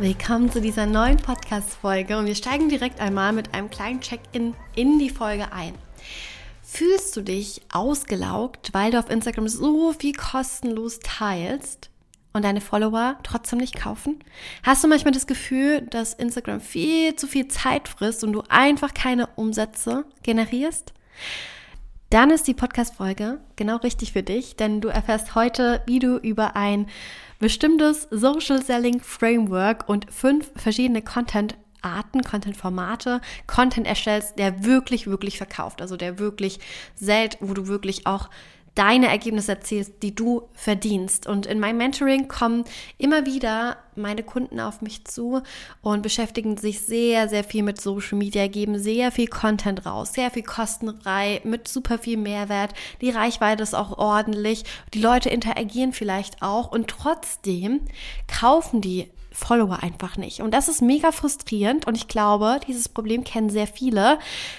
Willkommen zu dieser neuen Podcast-Folge und wir steigen direkt einmal mit einem kleinen Check-in in die Folge ein. Fühlst du dich ausgelaugt, weil du auf Instagram so viel kostenlos teilst und deine Follower trotzdem nicht kaufen? Hast du manchmal das Gefühl, dass Instagram viel zu viel Zeit frisst und du einfach keine Umsätze generierst? Dann ist die Podcast-Folge genau richtig für dich, denn du erfährst heute, wie du über ein bestimmtes Social Selling Framework und fünf verschiedene Content Arten, Content-Formate, Content erstellst, der wirklich, wirklich verkauft. Also der wirklich selten, wo du wirklich auch deine Ergebnisse erzielst, die du verdienst. Und in meinem Mentoring kommen immer wieder meine Kunden auf mich zu und beschäftigen sich sehr, sehr viel mit Social Media, geben sehr viel Content raus, sehr viel kostenfrei, mit super viel Mehrwert. Die Reichweite ist auch ordentlich. Die Leute interagieren vielleicht auch und trotzdem kaufen die Follower einfach nicht. Und das ist mega frustrierend und ich glaube, dieses Problem kennen sehr viele,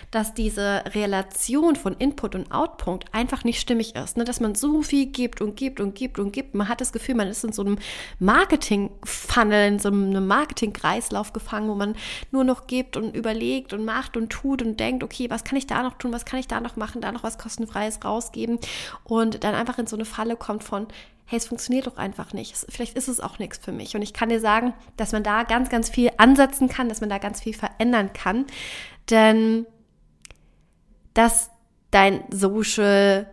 dass diese Relation von Input und Output einfach nicht stimmig ist. Ne? Dass man so viel gibt und gibt und gibt und gibt. Man hat das Gefühl, man ist in so einem Marketing-Funnel, in so einem Marketing-Kreislauf gefangen, wo man nur noch gibt und überlegt und macht und tut und denkt, okay, was kann ich da noch tun, was kann ich da noch machen, da noch was kostenfreies rausgeben und dann einfach in so eine Falle kommt von, hey, es funktioniert doch einfach nicht. Vielleicht ist es auch nichts für mich. Und ich kann dir sagen, dass man da ganz, ganz viel ansetzen kann, dass man da ganz viel verändern kann. Denn dass dein Social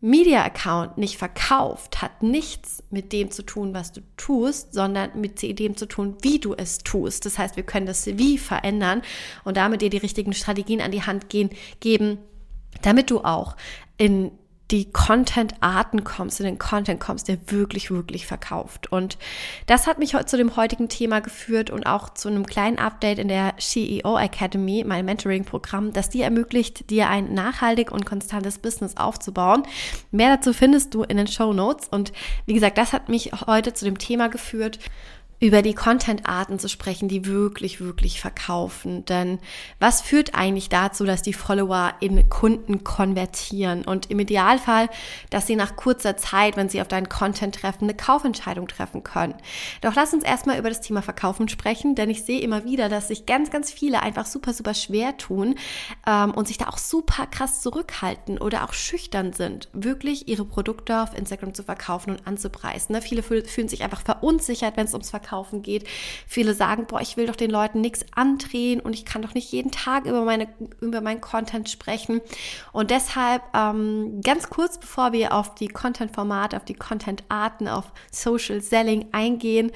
Media Account nicht verkauft, hat nichts mit dem zu tun, was du tust, sondern mit dem zu tun, wie du es tust. Das heißt, wir können das Wie verändern und damit dir die richtigen Strategien an die Hand gehen, geben, damit du auch in die Content-Arten kommst, in den Content kommst, der wirklich, wirklich verkauft. Und das hat mich heute zu dem heutigen Thema geführt und auch zu einem kleinen Update in der CEO Academy, mein Mentoring-Programm, das dir ermöglicht, dir ein nachhaltig und konstantes Business aufzubauen. Mehr dazu findest du in den Show Notes. Und wie gesagt, das hat mich heute zu dem Thema geführt, über die Content-Arten zu sprechen, die wirklich, wirklich verkaufen. Denn was führt eigentlich dazu, dass die Follower in Kunden konvertieren? Und im Idealfall, dass sie nach kurzer Zeit, wenn sie auf deinen Content treffen, eine Kaufentscheidung treffen können. Doch lass uns erstmal über das Thema Verkaufen sprechen, denn ich sehe immer wieder, dass sich ganz, ganz viele einfach super, super schwer tun ähm, und sich da auch super krass zurückhalten oder auch schüchtern sind, wirklich ihre Produkte auf Instagram zu verkaufen und anzupreisen. Ne? Viele fühlen sich einfach verunsichert, wenn es ums Verkaufen einkaufen geht. Viele sagen, boah, ich will doch den Leuten nichts andrehen und ich kann doch nicht jeden Tag über meine über meinen Content sprechen. Und deshalb ähm, ganz kurz, bevor wir auf die Content-Formate, auf die Content-Arten, auf Social Selling eingehen,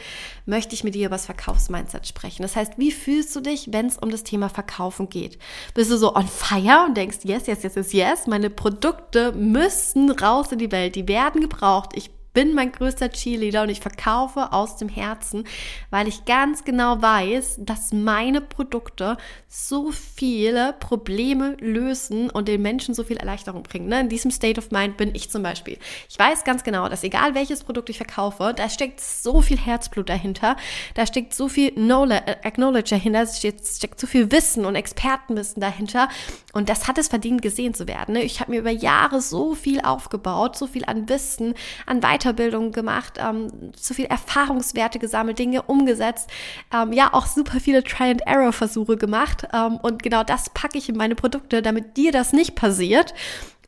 möchte ich mit dir über das Verkaufsmindset sprechen. Das heißt, wie fühlst du dich, wenn es um das Thema Verkaufen geht? Bist du so on fire und denkst, yes, yes, yes, yes, yes, meine Produkte müssen raus in die Welt, die werden gebraucht. Ich bin mein größter Cheerleader und ich verkaufe aus dem Herzen, weil ich ganz genau weiß, dass meine Produkte so viele Probleme lösen und den Menschen so viel Erleichterung bringen. Ne? In diesem State of Mind bin ich zum Beispiel. Ich weiß ganz genau, dass egal welches Produkt ich verkaufe, da steckt so viel Herzblut dahinter, da steckt so viel Knowledge, äh, Acknowledge dahinter, da steckt, steckt so viel Wissen und Expertenwissen dahinter und das hat es verdient, gesehen zu werden. Ne? Ich habe mir über Jahre so viel aufgebaut, so viel an Wissen, an Weiterbildung, Weiterbildung gemacht, ähm, so viel Erfahrungswerte gesammelt, Dinge umgesetzt, ähm, ja auch super viele Try-and-Error-Versuche gemacht ähm, und genau das packe ich in meine Produkte, damit dir das nicht passiert.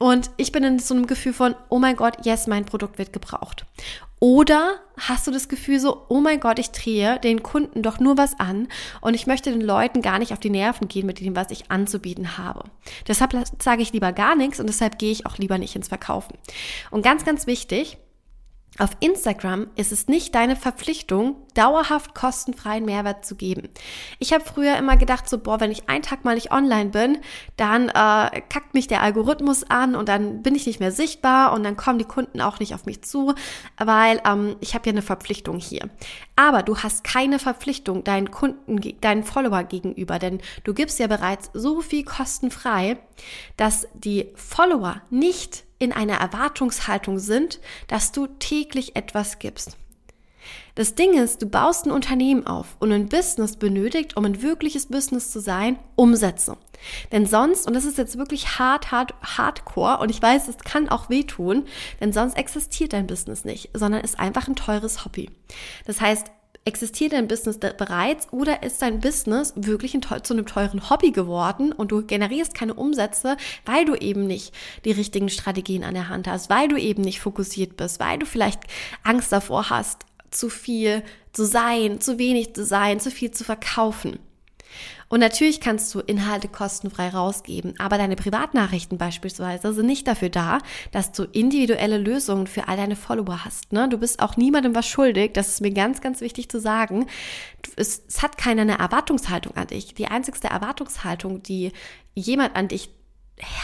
Und ich bin in so einem Gefühl von, oh mein Gott, yes, mein Produkt wird gebraucht. Oder hast du das Gefühl so, oh mein Gott, ich drehe den Kunden doch nur was an und ich möchte den Leuten gar nicht auf die Nerven gehen mit dem, was ich anzubieten habe. Deshalb sage ich lieber gar nichts und deshalb gehe ich auch lieber nicht ins Verkaufen. Und ganz, ganz wichtig, Auf Instagram ist es nicht deine Verpflichtung, dauerhaft kostenfreien Mehrwert zu geben. Ich habe früher immer gedacht, so, boah, wenn ich einen Tag mal nicht online bin, dann äh, kackt mich der Algorithmus an und dann bin ich nicht mehr sichtbar und dann kommen die Kunden auch nicht auf mich zu, weil ähm, ich habe ja eine Verpflichtung hier. Aber du hast keine Verpflichtung deinen Kunden, deinen Follower gegenüber, denn du gibst ja bereits so viel kostenfrei, dass die Follower nicht in einer Erwartungshaltung sind, dass du täglich etwas gibst. Das Ding ist, du baust ein Unternehmen auf und ein Business benötigt, um ein wirkliches Business zu sein, Umsätze. Denn sonst, und das ist jetzt wirklich hart, hart, hardcore, und ich weiß, es kann auch wehtun, denn sonst existiert dein Business nicht, sondern ist einfach ein teures Hobby. Das heißt, Existiert dein Business bereits oder ist dein Business wirklich ein, zu einem teuren Hobby geworden und du generierst keine Umsätze, weil du eben nicht die richtigen Strategien an der Hand hast, weil du eben nicht fokussiert bist, weil du vielleicht Angst davor hast, zu viel zu sein, zu wenig zu sein, zu viel zu verkaufen. Und natürlich kannst du Inhalte kostenfrei rausgeben, aber deine Privatnachrichten beispielsweise sind nicht dafür da, dass du individuelle Lösungen für all deine Follower hast. Ne? Du bist auch niemandem was schuldig, das ist mir ganz, ganz wichtig zu sagen. Es, es hat keiner eine Erwartungshaltung an dich. Die einzigste Erwartungshaltung, die jemand an dich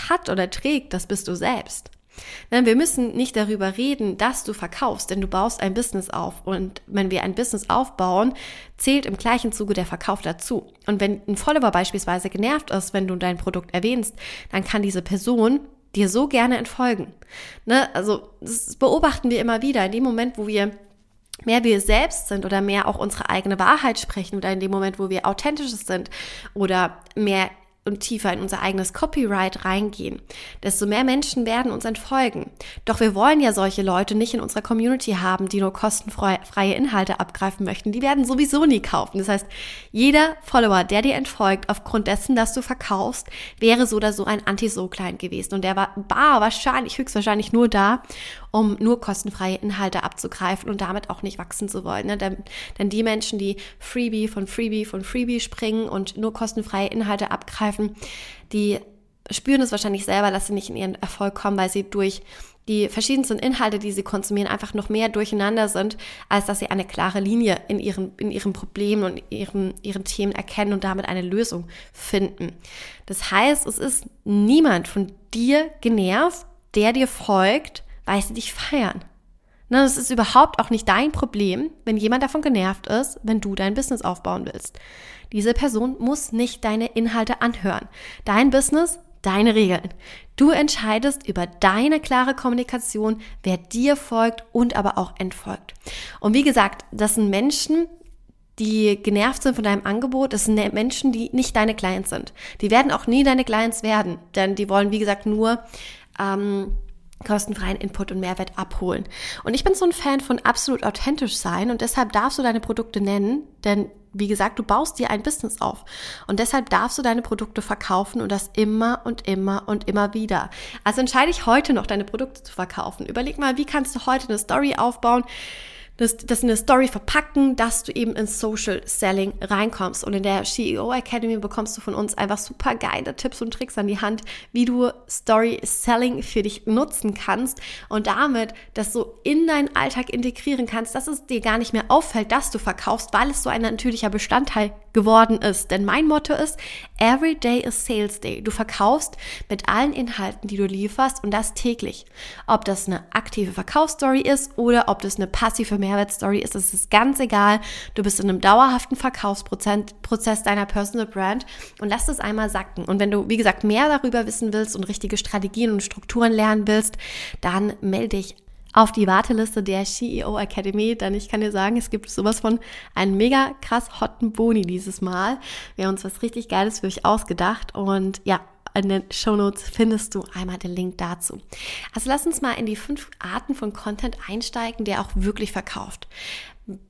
hat oder trägt, das bist du selbst. Nein, wir müssen nicht darüber reden, dass du verkaufst, denn du baust ein Business auf. Und wenn wir ein Business aufbauen, zählt im gleichen Zuge der Verkauf dazu. Und wenn ein Follower beispielsweise genervt ist, wenn du dein Produkt erwähnst, dann kann diese Person dir so gerne entfolgen. Ne? Also das beobachten wir immer wieder. In dem Moment, wo wir mehr wir selbst sind oder mehr auch unsere eigene Wahrheit sprechen oder in dem Moment, wo wir authentisch sind oder mehr und tiefer in unser eigenes Copyright reingehen, desto mehr Menschen werden uns entfolgen. Doch wir wollen ja solche Leute nicht in unserer Community haben, die nur kostenfreie Inhalte abgreifen möchten. Die werden sowieso nie kaufen. Das heißt, jeder Follower, der dir entfolgt, aufgrund dessen, dass du verkaufst, wäre so oder so ein Anti-So-Client gewesen. Und der war, war wahrscheinlich, höchstwahrscheinlich nur da, um nur kostenfreie Inhalte abzugreifen und damit auch nicht wachsen zu wollen. Ne? Denn, denn die Menschen, die Freebie von Freebie von Freebie springen und nur kostenfreie Inhalte abgreifen, die spüren es wahrscheinlich selber, dass sie nicht in ihren Erfolg kommen, weil sie durch die verschiedensten Inhalte, die sie konsumieren, einfach noch mehr durcheinander sind, als dass sie eine klare Linie in ihren, in ihren Problemen und ihren, ihren Themen erkennen und damit eine Lösung finden. Das heißt, es ist niemand von dir genervt, der dir folgt, weil sie dich feiern. Es ist überhaupt auch nicht dein Problem, wenn jemand davon genervt ist, wenn du dein Business aufbauen willst. Diese Person muss nicht deine Inhalte anhören. Dein Business, deine Regeln. Du entscheidest über deine klare Kommunikation, wer dir folgt und aber auch entfolgt. Und wie gesagt, das sind Menschen, die genervt sind von deinem Angebot, das sind Menschen, die nicht deine Clients sind. Die werden auch nie deine Clients werden, denn die wollen, wie gesagt, nur ähm, kostenfreien Input und Mehrwert abholen. Und ich bin so ein Fan von absolut authentisch sein und deshalb darfst du deine Produkte nennen, denn wie gesagt, du baust dir ein Business auf und deshalb darfst du deine Produkte verkaufen und das immer und immer und immer wieder. Also entscheide ich heute noch, deine Produkte zu verkaufen. Überleg mal, wie kannst du heute eine Story aufbauen, das, das in eine Story verpacken, dass du eben ins Social Selling reinkommst. Und in der CEO Academy bekommst du von uns einfach super geile Tipps und Tricks an die Hand, wie du Story Selling für dich nutzen kannst und damit das so in deinen Alltag integrieren kannst, dass es dir gar nicht mehr auffällt, dass du verkaufst, weil es so ein natürlicher Bestandteil geworden ist. Denn mein Motto ist, every day is sales day. Du verkaufst mit allen Inhalten, die du lieferst und das täglich. Ob das eine aktive Verkaufsstory ist oder ob das eine passive Mehrwertstory ist, das ist ganz egal. Du bist in einem dauerhaften Verkaufsprozess deiner Personal Brand und lass das einmal sacken. Und wenn du, wie gesagt, mehr darüber wissen willst und richtige Strategien und Strukturen lernen willst, dann melde dich auf die Warteliste der CEO Academy, denn ich kann dir sagen, es gibt sowas von einen mega krass hotten Boni dieses Mal. Wir haben uns was richtig Geiles für euch ausgedacht und ja, in den Show Notes findest du einmal den Link dazu. Also lass uns mal in die fünf Arten von Content einsteigen, der auch wirklich verkauft.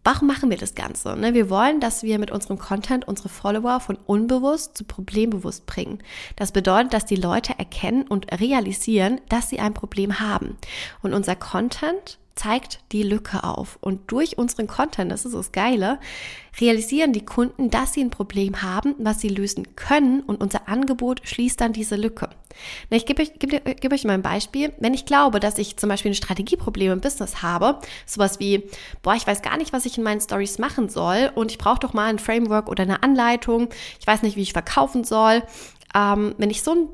Warum machen wir das Ganze? Ne? Wir wollen, dass wir mit unserem Content unsere Follower von unbewusst zu problembewusst bringen. Das bedeutet, dass die Leute erkennen und realisieren, dass sie ein Problem haben. Und unser Content zeigt die Lücke auf. Und durch unseren Content, das ist das Geile, realisieren die Kunden, dass sie ein Problem haben, was sie lösen können und unser Angebot schließt dann diese Lücke. Na, ich gebe euch, gebe, gebe euch mal ein Beispiel. Wenn ich glaube, dass ich zum Beispiel ein Strategieproblem im Business habe, sowas wie, boah, ich weiß gar nicht, was ich in meinen Stories machen soll und ich brauche doch mal ein Framework oder eine Anleitung, ich weiß nicht, wie ich verkaufen soll. Ähm, wenn ich so ein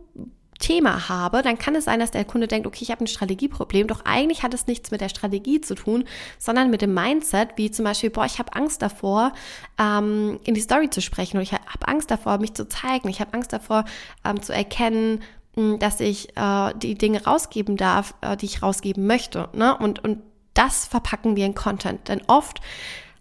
Thema habe, dann kann es sein, dass der Kunde denkt, okay, ich habe ein Strategieproblem, doch eigentlich hat es nichts mit der Strategie zu tun, sondern mit dem Mindset, wie zum Beispiel, boah, ich habe Angst davor, ähm, in die Story zu sprechen oder ich habe Angst davor, mich zu zeigen, ich habe Angst davor, ähm, zu erkennen, hm, dass ich äh, die Dinge rausgeben darf, äh, die ich rausgeben möchte. Ne? Und, und das verpacken wir in Content. Denn oft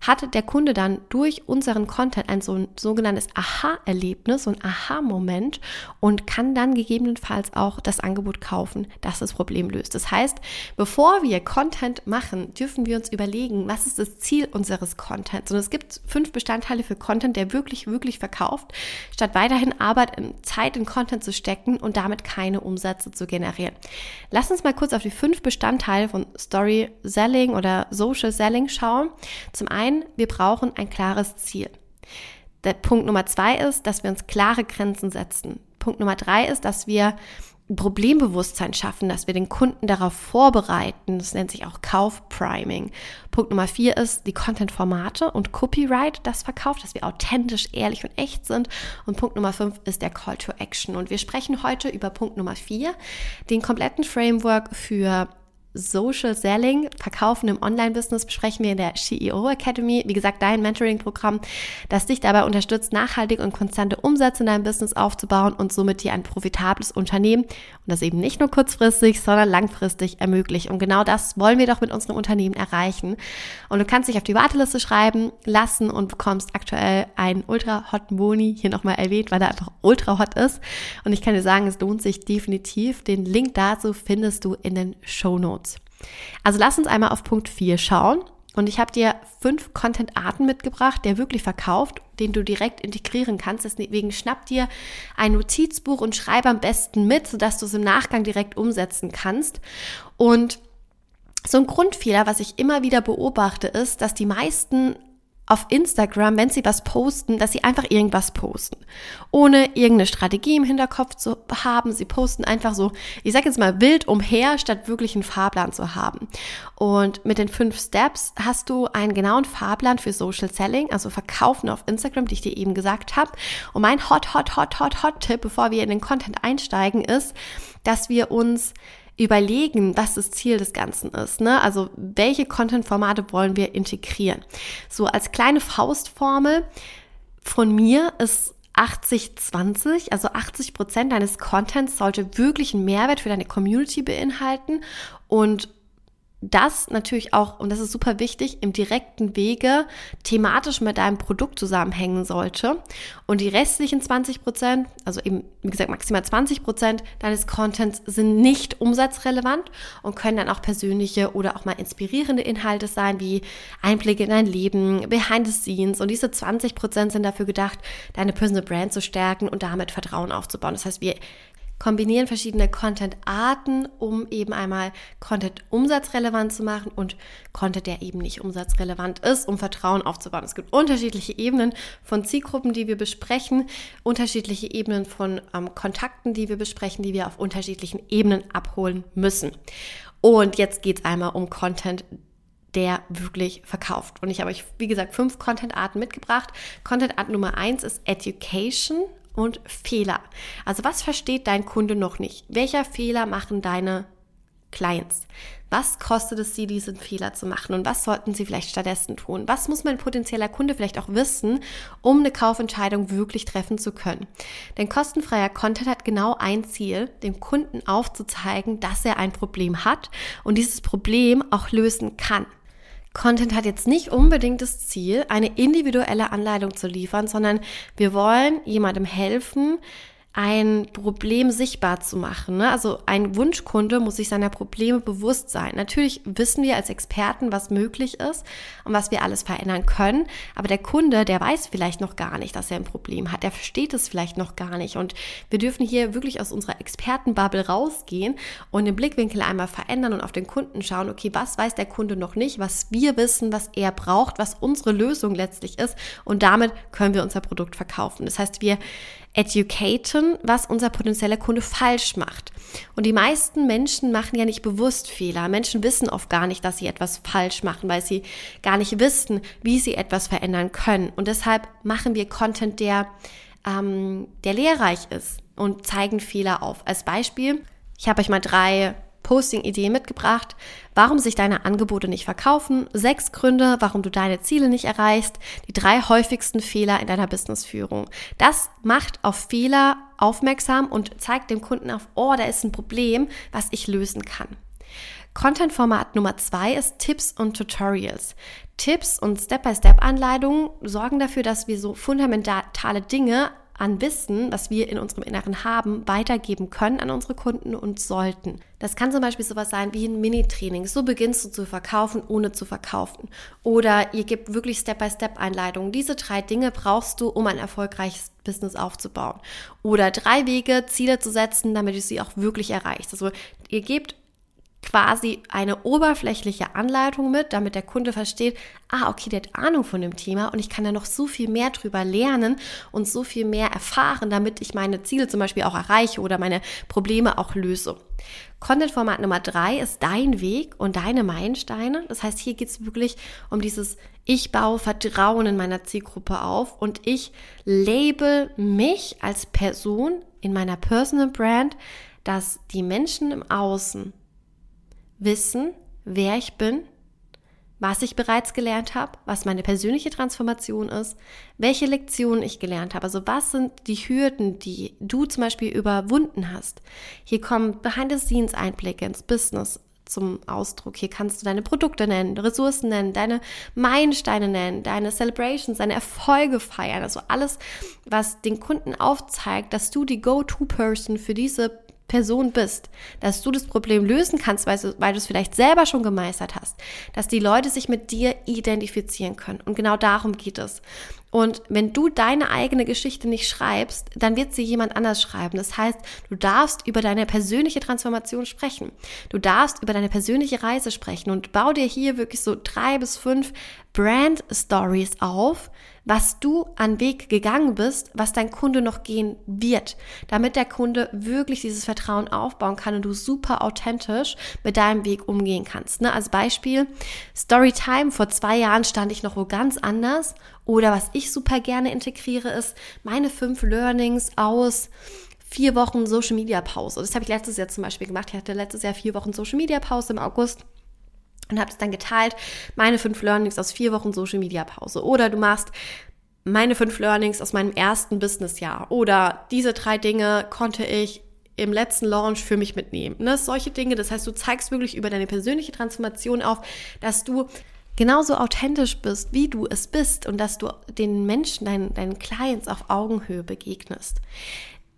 hat der Kunde dann durch unseren Content ein so ein sogenanntes Aha-Erlebnis, so ein Aha-Moment und kann dann gegebenenfalls auch das Angebot kaufen, das das Problem löst. Das heißt, bevor wir Content machen, dürfen wir uns überlegen, was ist das Ziel unseres Contents. Und es gibt fünf Bestandteile für Content, der wirklich, wirklich verkauft, statt weiterhin Arbeit, in Zeit in Content zu stecken und damit keine Umsätze zu generieren. Lass uns mal kurz auf die fünf Bestandteile von Story Selling oder Social Selling schauen. Zum einen ein, wir brauchen ein klares Ziel. Der Punkt Nummer zwei ist, dass wir uns klare Grenzen setzen. Punkt Nummer drei ist, dass wir Problembewusstsein schaffen, dass wir den Kunden darauf vorbereiten. Das nennt sich auch Kaufpriming. Punkt Nummer vier ist die Content-Formate und Copyright, das verkauft, dass wir authentisch, ehrlich und echt sind. Und Punkt Nummer fünf ist der Call to Action. Und wir sprechen heute über Punkt Nummer vier, den kompletten Framework für Social Selling, Verkaufen im Online-Business besprechen wir in der CEO Academy. Wie gesagt, dein Mentoring-Programm, das dich dabei unterstützt, nachhaltig und konstante Umsätze in deinem Business aufzubauen und somit dir ein profitables Unternehmen und das eben nicht nur kurzfristig, sondern langfristig ermöglicht. Und genau das wollen wir doch mit unserem Unternehmen erreichen. Und du kannst dich auf die Warteliste schreiben lassen und bekommst aktuell einen ultra hotten Boni, hier nochmal erwähnt, weil er einfach ultra hot ist. Und ich kann dir sagen, es lohnt sich definitiv. Den Link dazu findest du in den Show Notes. Also lass uns einmal auf Punkt 4 schauen. Und ich habe dir fünf Content-Arten mitgebracht, der wirklich verkauft, den du direkt integrieren kannst. Deswegen schnapp dir ein Notizbuch und schreib am besten mit, sodass du es im Nachgang direkt umsetzen kannst. Und so ein Grundfehler, was ich immer wieder beobachte, ist, dass die meisten auf Instagram, wenn sie was posten, dass sie einfach irgendwas posten. Ohne irgendeine Strategie im Hinterkopf zu haben. Sie posten einfach so, ich sag jetzt mal wild umher, statt wirklich einen Fahrplan zu haben. Und mit den fünf Steps hast du einen genauen Fahrplan für Social Selling, also Verkaufen auf Instagram, die ich dir eben gesagt habe. Und mein Hot, Hot, Hot, Hot, Hot Tipp, bevor wir in den Content einsteigen, ist, dass wir uns überlegen, was das Ziel des Ganzen ist. Ne? Also welche Content-Formate wollen wir integrieren? So als kleine Faustformel von mir ist 80-20, also 80 Prozent deines Contents sollte wirklich einen Mehrwert für deine Community beinhalten und das natürlich auch, und das ist super wichtig, im direkten Wege thematisch mit deinem Produkt zusammenhängen sollte. Und die restlichen 20 Prozent, also eben, wie gesagt, maximal 20 Prozent deines Contents sind nicht umsatzrelevant und können dann auch persönliche oder auch mal inspirierende Inhalte sein, wie Einblicke in dein Leben, Behind the Scenes. Und diese 20 Prozent sind dafür gedacht, deine Personal Brand zu stärken und damit Vertrauen aufzubauen. Das heißt, wir kombinieren verschiedene Content-Arten, um eben einmal Content umsatzrelevant zu machen und Content, der eben nicht umsatzrelevant ist, um Vertrauen aufzubauen. Es gibt unterschiedliche Ebenen von Zielgruppen, die wir besprechen, unterschiedliche Ebenen von ähm, Kontakten, die wir besprechen, die wir auf unterschiedlichen Ebenen abholen müssen. Und jetzt geht es einmal um Content, der wirklich verkauft. Und ich habe euch, wie gesagt, fünf Content-Arten mitgebracht. Content-Art Nummer eins ist Education und Fehler. Also was versteht dein Kunde noch nicht? Welcher Fehler machen deine Clients? Was kostet es sie, diesen Fehler zu machen? Und was sollten sie vielleicht stattdessen tun? Was muss mein potenzieller Kunde vielleicht auch wissen, um eine Kaufentscheidung wirklich treffen zu können? Denn kostenfreier Content hat genau ein Ziel, dem Kunden aufzuzeigen, dass er ein Problem hat und dieses Problem auch lösen kann. Content hat jetzt nicht unbedingt das Ziel, eine individuelle Anleitung zu liefern, sondern wir wollen jemandem helfen, ein Problem sichtbar zu machen. Ne? Also ein Wunschkunde muss sich seiner Probleme bewusst sein. Natürlich wissen wir als Experten, was möglich ist und was wir alles verändern können. Aber der Kunde, der weiß vielleicht noch gar nicht, dass er ein Problem hat. Der versteht es vielleicht noch gar nicht. Und wir dürfen hier wirklich aus unserer Expertenbubble rausgehen und den Blickwinkel einmal verändern und auf den Kunden schauen, okay, was weiß der Kunde noch nicht, was wir wissen, was er braucht, was unsere Lösung letztlich ist. Und damit können wir unser Produkt verkaufen. Das heißt, wir educaten, was unser potenzieller Kunde falsch macht. Und die meisten Menschen machen ja nicht bewusst Fehler. Menschen wissen oft gar nicht, dass sie etwas falsch machen, weil sie gar nicht wissen, wie sie etwas verändern können. Und deshalb machen wir Content, der, ähm, der lehrreich ist und zeigen Fehler auf. Als Beispiel, ich habe euch mal drei Posting-Idee mitgebracht, warum sich deine Angebote nicht verkaufen, sechs Gründe, warum du deine Ziele nicht erreichst, die drei häufigsten Fehler in deiner Businessführung. Das macht auf Fehler aufmerksam und zeigt dem Kunden auf, oh, da ist ein Problem, was ich lösen kann. Content-Format Nummer zwei ist Tipps und Tutorials. Tipps und Step-by-Step-Anleitungen sorgen dafür, dass wir so fundamentale Dinge an Wissen, was wir in unserem Inneren haben, weitergeben können an unsere Kunden und sollten. Das kann zum Beispiel sowas sein wie ein Mini-Training. So beginnst du zu verkaufen, ohne zu verkaufen. Oder ihr gebt wirklich Step-by-Step-Einleitungen. Diese drei Dinge brauchst du, um ein erfolgreiches Business aufzubauen. Oder drei Wege, Ziele zu setzen, damit du sie auch wirklich erreichst. Also ihr gebt quasi eine oberflächliche Anleitung mit, damit der Kunde versteht, ah, okay, der hat Ahnung von dem Thema und ich kann da noch so viel mehr drüber lernen und so viel mehr erfahren, damit ich meine Ziele zum Beispiel auch erreiche oder meine Probleme auch löse. Content-Format Nummer drei ist dein Weg und deine Meilensteine. Das heißt, hier geht es wirklich um dieses, ich baue Vertrauen in meiner Zielgruppe auf und ich label mich als Person in meiner Personal Brand, dass die Menschen im Außen wissen, wer ich bin, was ich bereits gelernt habe, was meine persönliche Transformation ist, welche Lektionen ich gelernt habe. Also was sind die Hürden, die du zum Beispiel überwunden hast. Hier kommen Behind-the-Scenes-Einblicke ins Business zum Ausdruck. Hier kannst du deine Produkte nennen, Ressourcen nennen, deine Meilensteine nennen, deine Celebrations, deine Erfolge feiern. Also alles, was den Kunden aufzeigt, dass du die Go-To-Person für diese Person bist, dass du das Problem lösen kannst, weil du, weil du es vielleicht selber schon gemeistert hast, dass die Leute sich mit dir identifizieren können. Und genau darum geht es. Und wenn du deine eigene Geschichte nicht schreibst, dann wird sie jemand anders schreiben. Das heißt, du darfst über deine persönliche Transformation sprechen. Du darfst über deine persönliche Reise sprechen und bau dir hier wirklich so drei bis fünf Brand Stories auf, was du an Weg gegangen bist, was dein Kunde noch gehen wird, damit der Kunde wirklich dieses Vertrauen aufbauen kann und du super authentisch mit deinem Weg umgehen kannst. Ne? Als Beispiel, Storytime, vor zwei Jahren stand ich noch wo ganz anders oder was ich super gerne integriere, ist meine fünf Learnings aus vier Wochen Social Media Pause. Das habe ich letztes Jahr zum Beispiel gemacht. Ich hatte letztes Jahr vier Wochen Social Media Pause im August und habe es dann geteilt, meine fünf Learnings aus vier Wochen Social Media Pause. Oder du machst meine fünf Learnings aus meinem ersten Businessjahr. Oder diese drei Dinge konnte ich im letzten Launch für mich mitnehmen. Ne? Solche Dinge. Das heißt, du zeigst wirklich über deine persönliche Transformation auf, dass du genauso authentisch bist, wie du es bist und dass du den Menschen, deinen, deinen Clients auf Augenhöhe begegnest.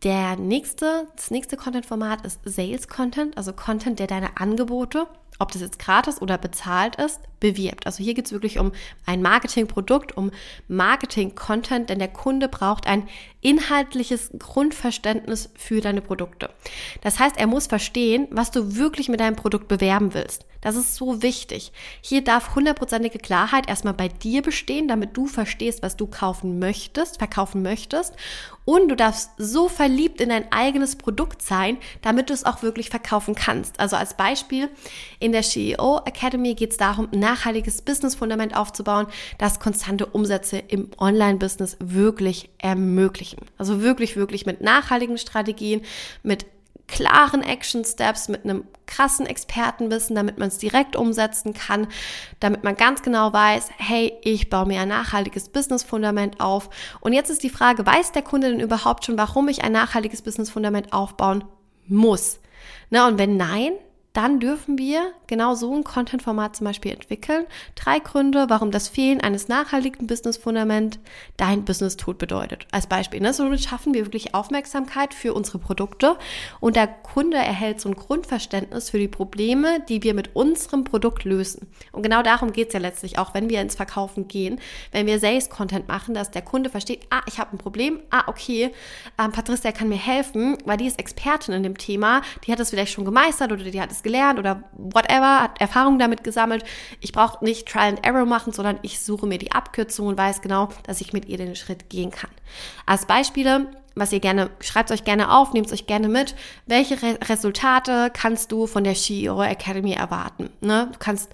Der nächste, das nächste Content-Format ist Sales Content, also Content, der deine Angebote, ob das jetzt gratis oder bezahlt ist, bewirbt. Also hier geht es wirklich um ein Marketingprodukt, um Marketing-Content, denn der Kunde braucht ein inhaltliches Grundverständnis für deine Produkte. Das heißt, er muss verstehen, was du wirklich mit deinem Produkt bewerben willst. Das ist so wichtig. Hier darf hundertprozentige Klarheit erstmal bei dir bestehen, damit du verstehst, was du kaufen möchtest, verkaufen möchtest. Und du darfst so verliebt in dein eigenes Produkt sein, damit du es auch wirklich verkaufen kannst. Also als Beispiel, in der CEO Academy geht es darum, nachhaltiges Business-Fundament aufzubauen, das konstante Umsätze im Online-Business wirklich ermöglichen. Also wirklich, wirklich mit nachhaltigen Strategien, mit klaren Action Steps, mit einem krassen Expertenwissen, damit man es direkt umsetzen kann, damit man ganz genau weiß, hey, ich baue mir ein nachhaltiges Business-Fundament auf. Und jetzt ist die Frage, weiß der Kunde denn überhaupt schon, warum ich ein nachhaltiges Business-Fundament aufbauen muss? Na, und wenn nein, dann dürfen wir genau so ein Content-Format zum Beispiel entwickeln. Drei Gründe, warum das Fehlen eines nachhaltigen Business-Fundament dein Business-Tod bedeutet. Als Beispiel. Ne? Somit schaffen wir wirklich Aufmerksamkeit für unsere Produkte und der Kunde erhält so ein Grundverständnis für die Probleme, die wir mit unserem Produkt lösen. Und genau darum geht es ja letztlich auch, wenn wir ins Verkaufen gehen, wenn wir Sales-Content machen, dass der Kunde versteht, ah, ich habe ein Problem, ah, okay, ähm, Patricia kann mir helfen, weil die ist Expertin in dem Thema, die hat es vielleicht schon gemeistert oder die hat es gelernt oder whatever, hat Erfahrung damit gesammelt. Ich brauche nicht Trial and Error machen, sondern ich suche mir die Abkürzung und weiß genau, dass ich mit ihr den Schritt gehen kann. Als Beispiele, was ihr gerne, schreibt euch gerne auf, nehmt euch gerne mit. Welche Re Resultate kannst du von der CEO Academy erwarten? Ne? Du kannst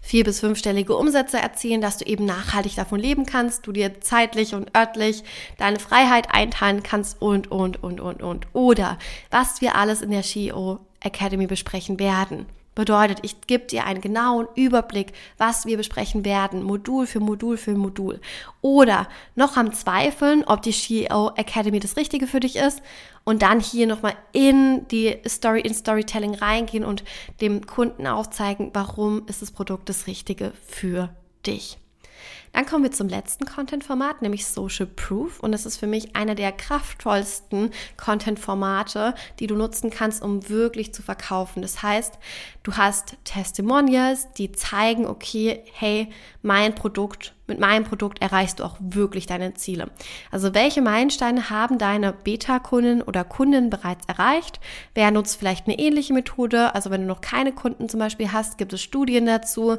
vier- bis fünfstellige Umsätze erzielen, dass du eben nachhaltig davon leben kannst, du dir zeitlich und örtlich deine Freiheit einteilen kannst und, und, und, und, und. Oder was wir alles in der CEO Academy besprechen werden. Bedeutet, ich gebe dir einen genauen Überblick, was wir besprechen werden, Modul für Modul für Modul. Oder noch am Zweifeln, ob die CEO Academy das Richtige für dich ist und dann hier nochmal in die Story, in Storytelling reingehen und dem Kunden aufzeigen, warum ist das Produkt das Richtige für dich. Dann kommen wir zum letzten Content-Format, nämlich Social Proof. Und das ist für mich einer der kraftvollsten Content-Formate, die du nutzen kannst, um wirklich zu verkaufen. Das heißt, du hast Testimonials, die zeigen, okay, hey, mein Produkt mit meinem Produkt erreichst du auch wirklich deine Ziele. Also welche Meilensteine haben deine Beta-Kunden oder Kunden bereits erreicht? Wer nutzt vielleicht eine ähnliche Methode? Also wenn du noch keine Kunden zum Beispiel hast, gibt es Studien dazu.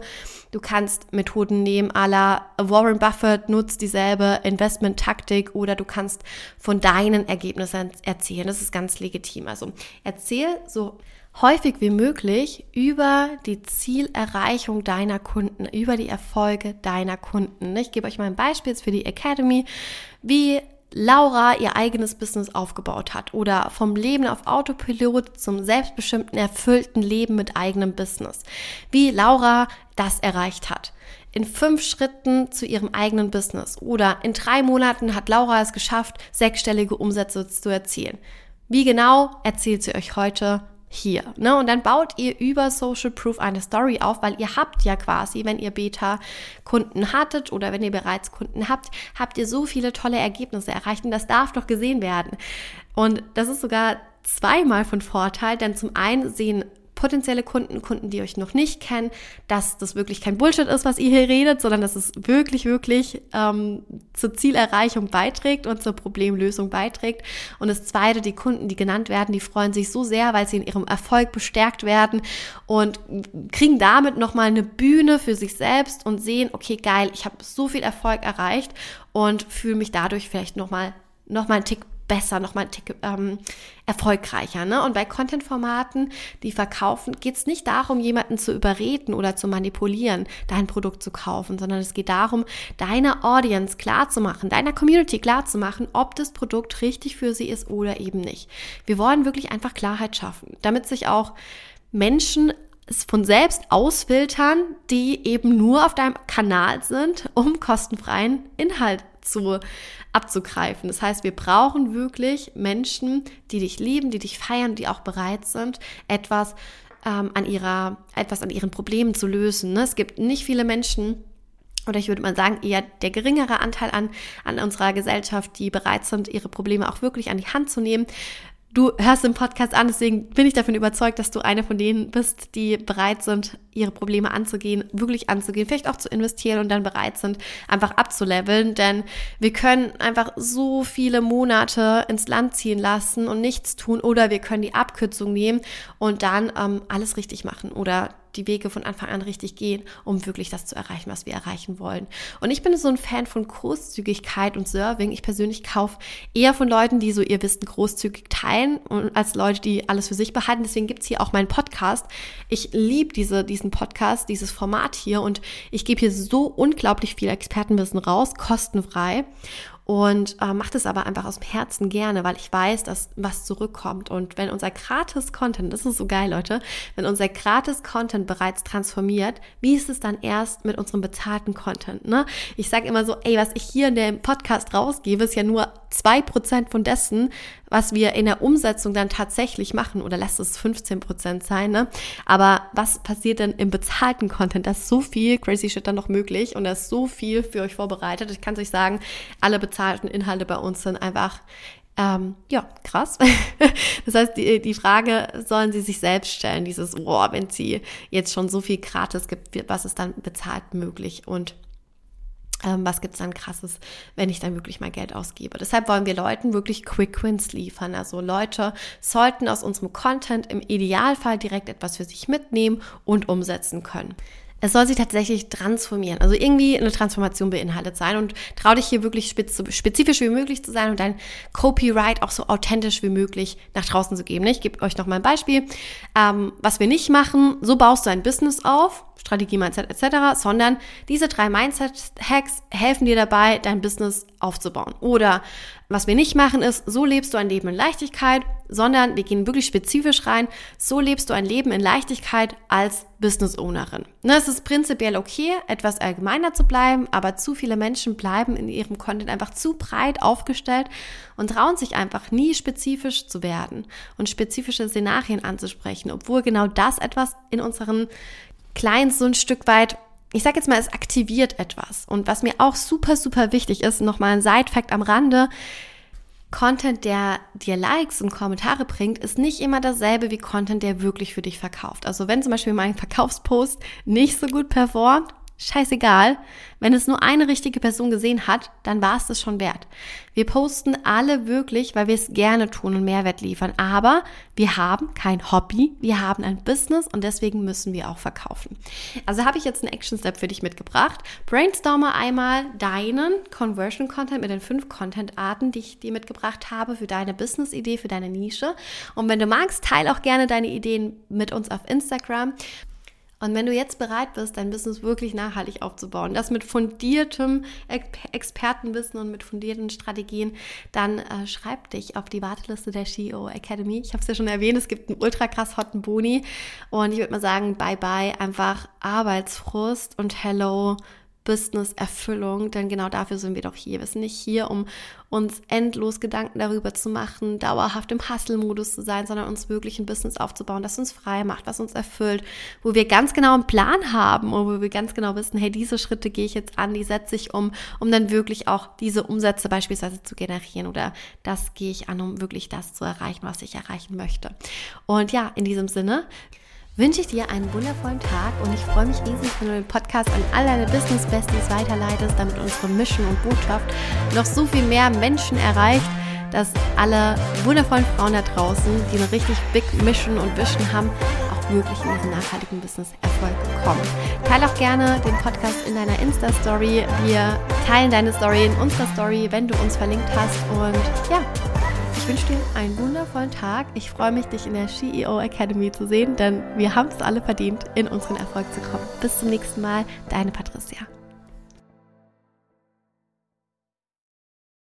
Du kannst Methoden nehmen, à la Warren Buffett nutzt dieselbe Investment-Taktik oder du kannst von deinen Ergebnissen erzählen. Das ist ganz legitim. Also erzähl so häufig wie möglich über die Zielerreichung deiner Kunden, über die Erfolge deiner Kunden. Ich gebe euch mal ein Beispiel für die Academy, wie Laura ihr eigenes Business aufgebaut hat oder vom Leben auf Autopilot zum selbstbestimmten, erfüllten Leben mit eigenem Business. Wie Laura das erreicht hat. In fünf Schritten zu ihrem eigenen Business oder in drei Monaten hat Laura es geschafft, sechsstellige Umsätze zu erzielen. Wie genau erzählt sie euch heute hier. Ne? Und dann baut ihr über Social Proof eine Story auf, weil ihr habt ja quasi, wenn ihr Beta-Kunden hattet oder wenn ihr bereits Kunden habt, habt ihr so viele tolle Ergebnisse erreicht und das darf doch gesehen werden. Und das ist sogar zweimal von Vorteil, denn zum einen sehen potenzielle Kunden, Kunden, die euch noch nicht kennen, dass das wirklich kein Bullshit ist, was ihr hier redet, sondern dass es wirklich, wirklich ähm, zur Zielerreichung beiträgt und zur Problemlösung beiträgt. Und das Zweite, die Kunden, die genannt werden, die freuen sich so sehr, weil sie in ihrem Erfolg bestärkt werden und kriegen damit nochmal eine Bühne für sich selbst und sehen, okay, geil, ich habe so viel Erfolg erreicht und fühle mich dadurch vielleicht nochmal noch mal einen Tick besser, nochmal ein Tick ähm, erfolgreicher. Ne? Und bei Content-Formaten, die verkaufen, geht es nicht darum, jemanden zu überreden oder zu manipulieren, dein Produkt zu kaufen, sondern es geht darum, deiner Audience klarzumachen, deiner Community klarzumachen, ob das Produkt richtig für sie ist oder eben nicht. Wir wollen wirklich einfach Klarheit schaffen, damit sich auch Menschen es von selbst ausfiltern, die eben nur auf deinem Kanal sind, um kostenfreien Inhalt zu abzugreifen. Das heißt, wir brauchen wirklich Menschen, die dich lieben, die dich feiern, die auch bereit sind, etwas ähm, an ihrer, etwas an ihren Problemen zu lösen. Ne? Es gibt nicht viele Menschen, oder ich würde mal sagen, eher der geringere Anteil an, an unserer Gesellschaft, die bereit sind, ihre Probleme auch wirklich an die Hand zu nehmen. Du hörst den Podcast an, deswegen bin ich davon überzeugt, dass du eine von denen bist, die bereit sind, ihre Probleme anzugehen, wirklich anzugehen, vielleicht auch zu investieren und dann bereit sind, einfach abzuleveln. Denn wir können einfach so viele Monate ins Land ziehen lassen und nichts tun oder wir können die Abkürzung nehmen und dann ähm, alles richtig machen oder die Wege von Anfang an richtig gehen, um wirklich das zu erreichen, was wir erreichen wollen. Und ich bin so ein Fan von Großzügigkeit und Serving. Ich persönlich kaufe eher von Leuten, die so ihr Wissen großzügig teilen, als Leute, die alles für sich behalten. Deswegen gibt's hier auch meinen Podcast. Ich liebe diese, diesen Podcast, dieses Format hier und ich gebe hier so unglaublich viel Expertenwissen raus, kostenfrei. Und äh, mache das aber einfach aus dem Herzen gerne, weil ich weiß, dass was zurückkommt. Und wenn unser Gratis-Content, das ist so geil, Leute, wenn unser Gratis-Content bereits transformiert, wie ist es dann erst mit unserem bezahlten Content? Ne? Ich sage immer so, ey, was ich hier in dem Podcast rausgebe, ist ja nur zwei Prozent von dessen, was wir in der Umsetzung dann tatsächlich machen, oder lasst es 15 Prozent sein, ne? Aber was passiert denn im bezahlten Content? Da ist so viel crazy shit dann noch möglich und da ist so viel für euch vorbereitet. Ich kann es euch sagen, alle bezahlten Inhalte bei uns sind einfach ähm, ja, krass. das heißt, die, die Frage sollen sie sich selbst stellen, dieses, boah, wenn sie jetzt schon so viel gratis gibt, was ist dann bezahlt möglich? Und ähm, was gibt's dann krasses, wenn ich dann wirklich mal Geld ausgebe. Deshalb wollen wir Leuten wirklich Quick Wins liefern. Also Leute sollten aus unserem Content im Idealfall direkt etwas für sich mitnehmen und umsetzen können. Es soll sich tatsächlich transformieren, also irgendwie eine Transformation beinhaltet sein und trau dich hier wirklich spezifisch wie möglich zu sein und dein Copyright auch so authentisch wie möglich nach draußen zu geben. Ich gebe euch noch mal ein Beispiel. Ähm, was wir nicht machen, so baust du ein Business auf, Strategie, Mindset etc., sondern diese drei Mindset-Hacks helfen dir dabei, dein Business aufzubauen. Oder was wir nicht machen ist, so lebst du ein Leben in Leichtigkeit, sondern wir gehen wirklich spezifisch rein, so lebst du ein Leben in Leichtigkeit als Business Ownerin. Ne, es ist prinzipiell okay, etwas allgemeiner zu bleiben, aber zu viele Menschen bleiben in ihrem Content einfach zu breit aufgestellt und trauen sich einfach nie spezifisch zu werden und spezifische Szenarien anzusprechen, obwohl genau das etwas in unseren Clients so ein Stück weit ich sage jetzt mal, es aktiviert etwas. Und was mir auch super, super wichtig ist, nochmal ein Side-Fact am Rande, Content, der dir Likes und Kommentare bringt, ist nicht immer dasselbe wie Content, der wirklich für dich verkauft. Also wenn zum Beispiel mein Verkaufspost nicht so gut performt, scheißegal. Wenn es nur eine richtige Person gesehen hat, dann war es das schon wert. Wir posten alle wirklich, weil wir es gerne tun und Mehrwert liefern. Aber wir haben kein Hobby, wir haben ein Business und deswegen müssen wir auch verkaufen. Also habe ich jetzt einen Action Step für dich mitgebracht. Brainstorme einmal deinen Conversion Content mit den fünf Content Arten, die ich dir mitgebracht habe für deine Business Idee, für deine Nische. Und wenn du magst, teile auch gerne deine Ideen mit uns auf Instagram. Und wenn du jetzt bereit bist, dein Business wirklich nachhaltig aufzubauen, das mit fundiertem Expertenwissen und mit fundierten Strategien, dann äh, schreib dich auf die Warteliste der CEO Academy. Ich habe es ja schon erwähnt, es gibt einen ultra krass hotten Boni und ich würde mal sagen, bye bye, einfach Arbeitsfrust und hello Business-Erfüllung, denn genau dafür sind wir doch hier. Wir sind nicht hier, um uns endlos Gedanken darüber zu machen, dauerhaft im Hustle-Modus zu sein, sondern uns wirklich ein Business aufzubauen, das uns frei macht, was uns erfüllt, wo wir ganz genau einen Plan haben und wo wir ganz genau wissen, hey, diese Schritte gehe ich jetzt an, die setze ich um, um dann wirklich auch diese Umsätze beispielsweise zu generieren oder das gehe ich an, um wirklich das zu erreichen, was ich erreichen möchte. Und ja, in diesem Sinne wünsche ich dir einen wundervollen Tag und ich freue mich riesig, wenn du den Podcast an all deine Business Besties weiterleitest, damit unsere Mission und Botschaft noch so viel mehr Menschen erreicht, dass alle wundervollen Frauen da draußen, die eine richtig Big Mission und Vision haben, auch wirklich in ihren nachhaltigen Business Erfolg kommen. Teile auch gerne den Podcast in deiner Insta-Story. Wir teilen deine Story in unserer Story, wenn du uns verlinkt hast. Und ja, ich wünsche dir einen wundervollen Tag. Ich freue mich, dich in der CEO Academy zu sehen, denn wir haben es alle verdient, in unseren Erfolg zu kommen. Bis zum nächsten Mal, deine Patricia.